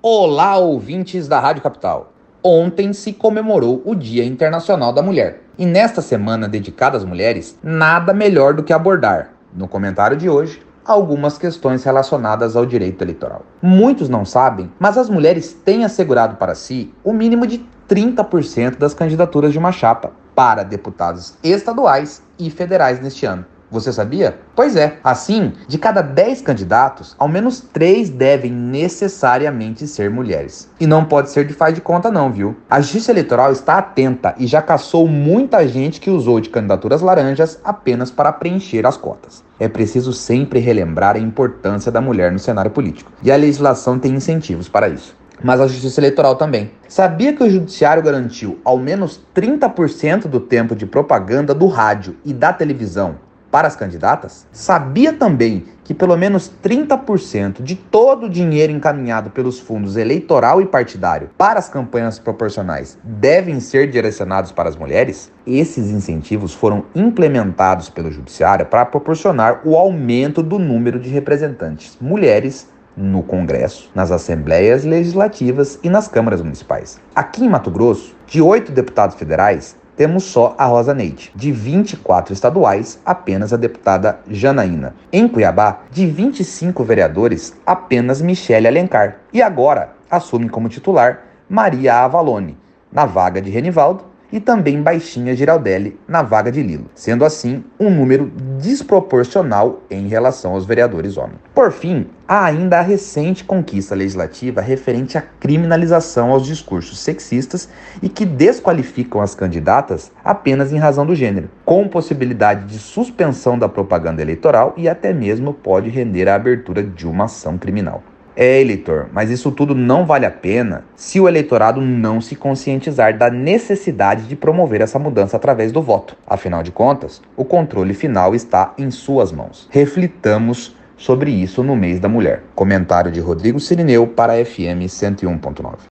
Olá, ouvintes da Rádio Capital. Ontem se comemorou o Dia Internacional da Mulher. E nesta semana dedicada às mulheres, nada melhor do que abordar, no comentário de hoje, algumas questões relacionadas ao direito eleitoral. Muitos não sabem, mas as mulheres têm assegurado para si o mínimo de 30% das candidaturas de uma chapa para deputados estaduais e federais neste ano. Você sabia? Pois é. Assim, de cada 10 candidatos, ao menos 3 devem necessariamente ser mulheres. E não pode ser de faz de conta não, viu? A Justiça Eleitoral está atenta e já caçou muita gente que usou de candidaturas laranjas apenas para preencher as cotas. É preciso sempre relembrar a importância da mulher no cenário político. E a legislação tem incentivos para isso mas a Justiça Eleitoral também. Sabia que o Judiciário garantiu ao menos 30% do tempo de propaganda do rádio e da televisão para as candidatas? Sabia também que pelo menos 30% de todo o dinheiro encaminhado pelos fundos eleitoral e partidário para as campanhas proporcionais devem ser direcionados para as mulheres? Esses incentivos foram implementados pelo Judiciário para proporcionar o aumento do número de representantes mulheres no Congresso, nas assembleias legislativas e nas câmaras municipais. Aqui em Mato Grosso, de oito deputados federais, temos só a Rosa Neide. De 24 estaduais, apenas a deputada Janaína. Em Cuiabá, de 25 vereadores, apenas Michele Alencar. E agora assume como titular Maria Avalone, na vaga de Renivaldo, e também Baixinha Giraldelli na vaga de Lilo, sendo assim um número desproporcional em relação aos vereadores homens. Por fim, há ainda a recente conquista legislativa referente à criminalização aos discursos sexistas e que desqualificam as candidatas apenas em razão do gênero, com possibilidade de suspensão da propaganda eleitoral e até mesmo pode render a abertura de uma ação criminal. É, eleitor, mas isso tudo não vale a pena se o eleitorado não se conscientizar da necessidade de promover essa mudança através do voto. Afinal de contas, o controle final está em suas mãos. Reflitamos sobre isso no mês da mulher. Comentário de Rodrigo Sirineu para FM 101.9.